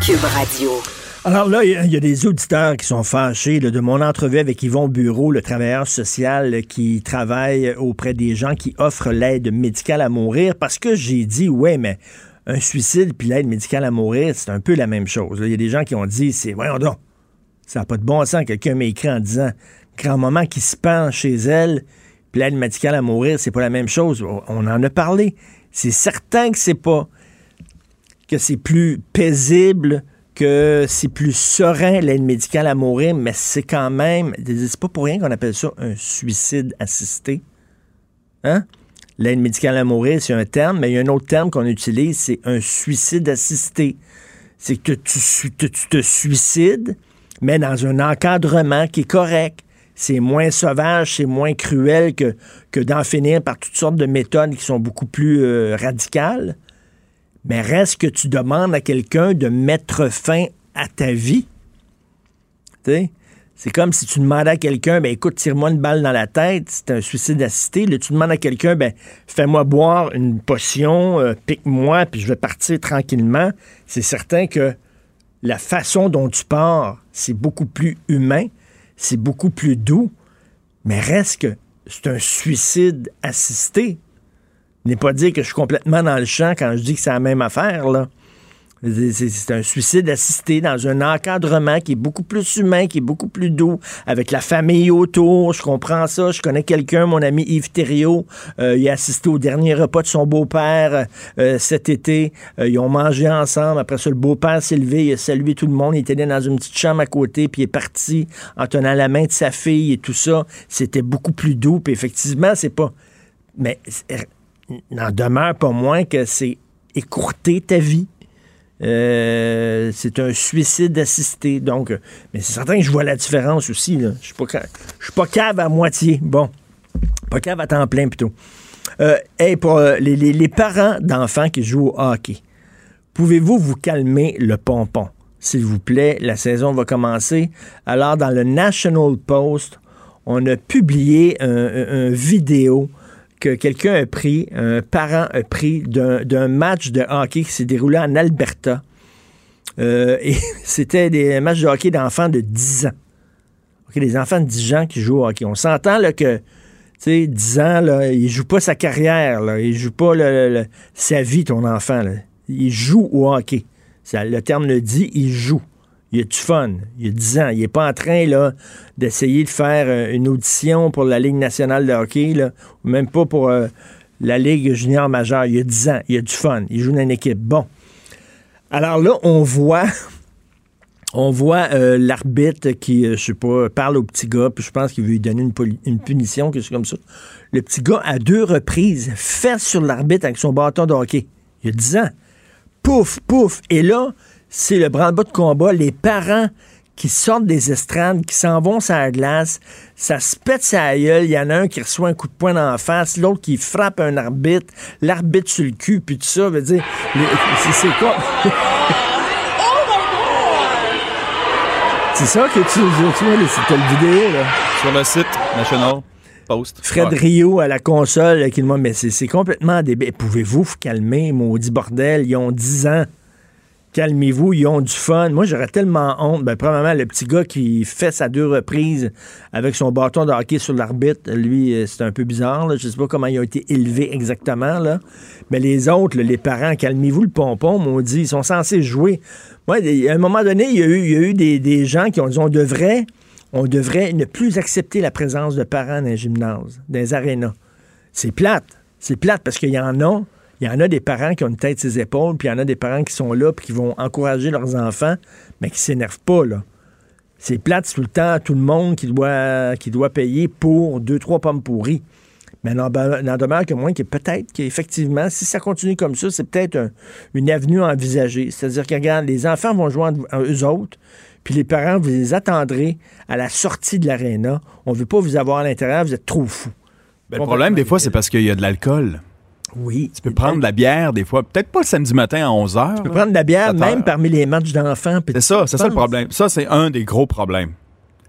Cube Radio. Alors là, il y, a des auditeurs qui sont fâchés de mon entrevue avec Yvon Bureau, le travailleur social qui travaille auprès des gens qui offrent l'aide médicale à mourir, parce que j'ai dit, ouais, mais un suicide puis l'aide médicale à mourir, c'est un peu la même chose. Il y a des gens qui ont dit, c'est, voyons donc, ça n'a pas de bon sens. Quelqu'un m'a écrit en disant, grand-maman qui se pend chez elle, puis l'aide médicale à mourir, c'est pas la même chose. On en a parlé. C'est certain que c'est pas que c'est plus paisible que c'est plus serein l'aide médicale à mourir, mais c'est quand même, c'est pas pour rien qu'on appelle ça un suicide assisté. Hein? L'aide médicale à mourir, c'est un terme, mais il y a un autre terme qu'on utilise, c'est un suicide assisté. C'est que tu, te suicides, mais dans un encadrement qui est correct. C'est moins sauvage, c'est moins cruel que, que d'en finir par toutes sortes de méthodes qui sont beaucoup plus euh, radicales mais reste que tu demandes à quelqu'un de mettre fin à ta vie. C'est comme si tu demandais à quelqu'un, ben écoute, tire-moi une balle dans la tête, c'est un suicide assisté. Là, tu demandes à quelqu'un, ben fais-moi boire une potion, euh, pique-moi, puis je vais partir tranquillement. C'est certain que la façon dont tu pars, c'est beaucoup plus humain, c'est beaucoup plus doux, mais reste que c'est un suicide assisté n'est pas dire que je suis complètement dans le champ quand je dis que c'est la même affaire, là. C'est un suicide assisté dans un encadrement qui est beaucoup plus humain, qui est beaucoup plus doux, avec la famille autour. Je comprends ça. Je connais quelqu'un, mon ami Yves Thériault. Euh, il a assisté au dernier repas de son beau-père euh, cet été. Euh, ils ont mangé ensemble. Après ça, le beau-père s'est levé, il a salué tout le monde. Il était dans une petite chambre à côté, puis il est parti en tenant la main de sa fille et tout ça. C'était beaucoup plus doux. Puis effectivement, c'est pas... Mais n'en demeure pas moins que c'est écourter ta vie. Euh, c'est un suicide assisté. Donc, mais c'est certain que je vois la différence aussi. Je suis pas, suis pas cave à moitié. Bon, pas cave à temps plein plutôt. Euh, pour euh, les, parents d'enfants qui jouent au hockey, pouvez-vous vous calmer le pompon? S'il vous plaît, la saison va commencer. Alors, dans le National Post, on a publié un, un vidéo que quelqu'un a pris, un parent a pris d'un match de hockey qui s'est déroulé en Alberta. Euh, et c'était des matchs de hockey d'enfants de 10 ans. Des enfants de 10 ans qui jouent au hockey. On s'entend que, tu sais, 10 ans, là, il joue pas sa carrière, là, il joue pas sa vie, ton enfant. Il joue au hockey. Ça, le terme le dit, il joue il a du fun. Il a 10 ans. Il n'est pas en train d'essayer de faire euh, une audition pour la Ligue nationale de hockey, ou même pas pour euh, la Ligue junior majeure. Il a 10 ans. Il a du fun. Il joue dans une équipe. Bon. Alors là, on voit. On voit euh, l'arbitre qui, je sais pas, parle au petit gars, puis je pense qu'il veut lui donner une, punition, quelque chose comme ça. Le petit gars, à deux reprises, fait sur l'arbitre avec son bâton de hockey. Il a 10 ans. Pouf, pouf. Et là, c'est le branle-bas de combat. Les parents qui sortent des estrades, qui s'en vont sur la glace, ça se pète sa gueule, il y en a un qui reçoit un coup de poing dans la face, l'autre qui frappe un arbitre, l'arbitre sur le cul, puis tout ça, veut dire, c'est quoi? c'est ça que tu, tu vois, c'était le vidéo, là. Sur le site National Post. Fred Rio à la console, qui mais c'est complètement débile. Pouvez-vous vous calmer, maudit bordel, ils ont 10 ans calmez-vous, ils ont du fun. Moi, j'aurais tellement honte. Ben, probablement, le petit gars qui fait à deux reprises avec son bâton de hockey sur l'arbitre, lui, euh, c'est un peu bizarre. Là. Je sais pas comment il a été élevé exactement. Là. Mais les autres, les parents, calmez-vous le pompon, m'ont dit, ils sont censés jouer. Moi, à un moment donné, il y a eu, il y a eu des, gens qui ont dit, on devrait, on devrait ne plus accepter la présence de parents dans les gymnases, dans les arénas. C'est plate. C'est plate parce qu'il y en a il y en a des parents qui ont une tête ses épaules, puis il y en a des parents qui sont là, puis qui vont encourager leurs enfants, mais qui s'énervent pas, là. C'est plate tout le temps tout le monde qui doit, qui doit payer pour deux, trois pommes pourries. Mais n'en demeure que moins que peut-être qu'effectivement, si ça continue comme ça, c'est peut-être une avenue envisagée. C'est-à-dire que, regarde, les enfants vont jouer en, eux autres, puis les parents, vous les attendrez à la sortie de l'aréna. On ne veut pas vous avoir à l'intérieur, vous êtes trop fous. Ben, le problème, des fois, c'est parce qu'il y a de l'alcool. Oui. Tu peux prendre de la bière des fois, peut-être pas le samedi matin à 11 h. Tu peux prendre de la bière même parmi les matchs d'enfants. C'est ça, c'est ça le problème. Ça, c'est un des gros problèmes.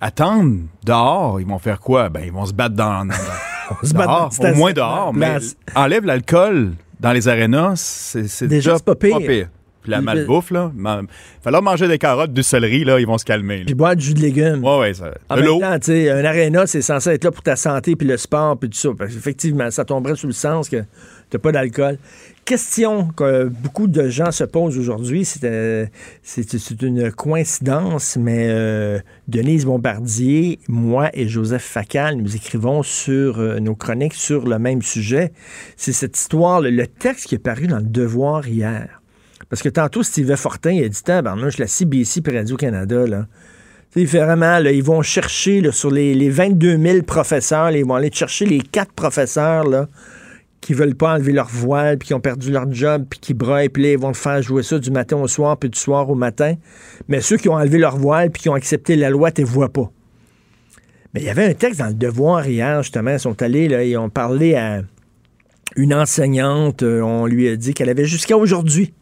Attendre dehors, ils vont faire quoi? Ben, ils vont se battre dans. se dehors, au moins dehors, mais enlève l'alcool dans les arénas, c'est déjà, pas pire. Puis la malbouffe, là, il falloir manger des carottes, du céleri, là, ils vont se calmer. Puis boire du jus de légumes. Ouais, ouais, ça. En tu sais, un aréna, c'est censé être là pour ta santé, puis le sport, puis tout ça. Effectivement, ça tomberait sous le sens que t'as pas d'alcool. Question que beaucoup de gens se posent aujourd'hui, c'est euh, une coïncidence, mais euh, Denise Bombardier, moi et Joseph Facal, nous écrivons sur euh, nos chroniques sur le même sujet. C'est cette histoire, le, texte qui est paru dans le Devoir hier. Parce que tantôt, Steve Fortin, il a dit, je la CBC et Radio-Canada, là. Fait vraiment, ils vont chercher sur les, les, 22 000 professeurs, ils vont aller chercher les quatre professeurs là, qui veulent pas enlever leur voile, puis qui ont perdu leur job, puis qui broient, puis là, ils vont faire jouer ça du matin au soir, puis du soir au matin. Mais ceux qui ont enlevé leur voile, puis qui ont accepté la loi, tu ne vois pas. Mais il y avait un texte dans le Devoir hier, justement. Ils sont allés, là, ils ont parlé à une enseignante. Euh, on lui a dit qu'elle avait jusqu'à aujourd'hui,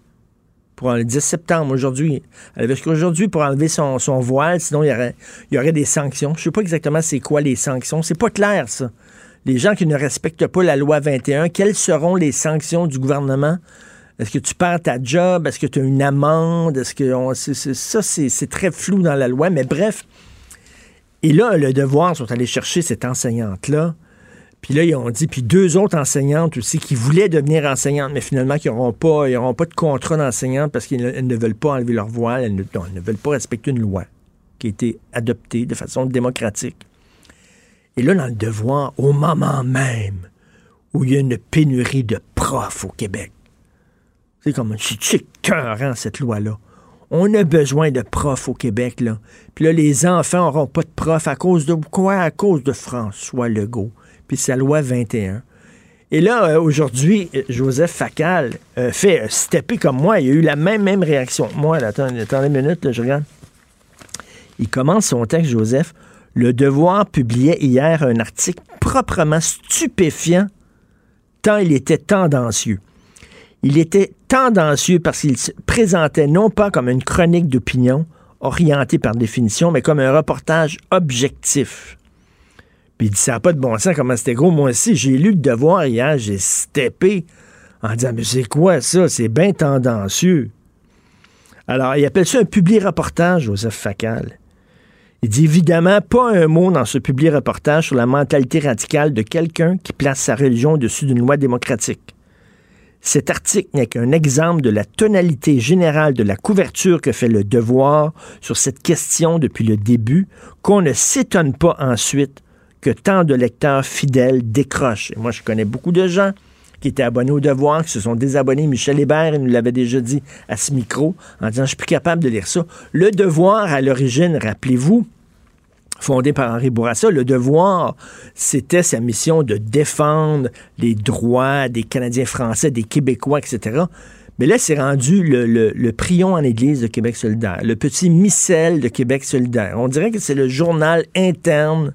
le 10 septembre, aujourd'hui, elle avait aujourd'hui pour enlever son, voile, sinon il y, aurait, des sanctions. Je ne sais pas exactement c'est quoi les sanctions. C'est pas clair, ça les gens qui ne respectent pas la loi 21, quelles seront les sanctions du gouvernement? Est-ce que tu perds ta job? Est-ce que tu as une amende? Est-ce que ça, c'est très flou dans la loi, mais bref. Et là, le devoir sont allés chercher cette enseignante-là. Puis là, ils ont dit, puis deux autres enseignantes aussi qui voulaient devenir enseignantes, mais finalement qui n'auront pas, pas de contrat d'enseignante parce qu'elles ne, veulent pas enlever leur voile, elles ne, veulent pas respecter une loi qui a été adoptée de façon démocratique. Et là, dans le devoir, au moment même où il y a une pénurie de profs au Québec, c'est comme c'est écœurant, cette loi-là. On a besoin de profs au Québec, là. Puis là, les enfants n'auront pas de profs à cause de quoi? À cause de François Legault. Puis sa loi 21. Et là, euh, aujourd'hui, Joseph Facal euh, fait euh, stepper comme moi. Il a eu la même, même réaction. Moi, là, attendez, attendez une minute, je regarde. Il commence son texte, Joseph. Le Devoir publiait hier un article proprement stupéfiant, tant il était tendancieux. Il était tendancieux parce qu'il se présentait non pas comme une chronique d'opinion, orientée par définition, mais comme un reportage objectif. Puis il dit, ça n'a pas de bon sens, comment c'était gros. Moi aussi, j'ai lu le devoir hier, j'ai steppé en disant, mais c'est quoi ça? C'est bien tendancieux. Alors, il appelle ça un public reportage, Joseph Facal. Il dit évidemment pas un mot dans ce public reportage sur la mentalité radicale de quelqu'un qui place sa religion au-dessus d'une loi démocratique. Cet article n'est qu'un exemple de la tonalité générale de la couverture que fait le devoir sur cette question depuis le début, qu'on ne s'étonne pas ensuite que tant de lecteurs fidèles décrochent. Et moi, je connais beaucoup de gens qui étaient abonnés au Devoir, qui se sont désabonnés. Michel Hébert, nous l'avait déjà dit à ce micro, en disant, je suis plus capable de lire ça. Le Devoir, à l'origine, rappelez-vous, fondé par Henri Bourassa, le devoir, c'était sa mission de défendre les droits des Canadiens français, des Québécois, etc. Mais là, c'est rendu le, le, prion en Église de Québec solidaire, le petit missel de Québec solidaire. On dirait que c'est le journal interne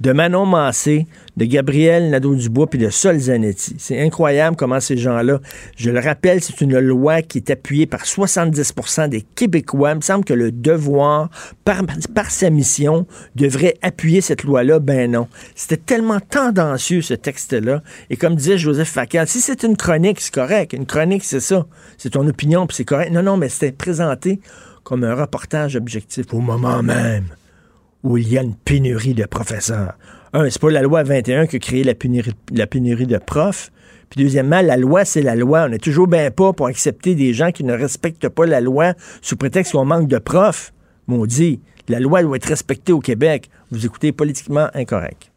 de Manon Massé, de Gabriel Nadeau-Dubois puis de Sol Zanetti. C'est incroyable comment ces gens-là, je le rappelle, c'est une loi qui est appuyée par 70% des Québécois. Il me semble que le devoir, par, sa mission, devrait appuyer cette loi-là. Ben non. C'était tellement tendancieux, ce texte-là. Et comme disait Joseph Facal, si c'est une chronique, c'est correct. Une chronique, c'est ça. C'est ton opinion, puis c'est correct. Non, non, mais c'était présenté comme un reportage objectif au moment même où il y a une pénurie de professeurs. Un, c'est pas la loi 21 qui a créé la pénurie, de profs. Puis deuxièmement, la loi, c'est la loi. On n'est toujours bien pas pour accepter des gens qui ne respectent pas la loi sous prétexte qu'on manque de profs. Maudit, la loi doit être respectée au Québec. Vous écoutez politiquement incorrect.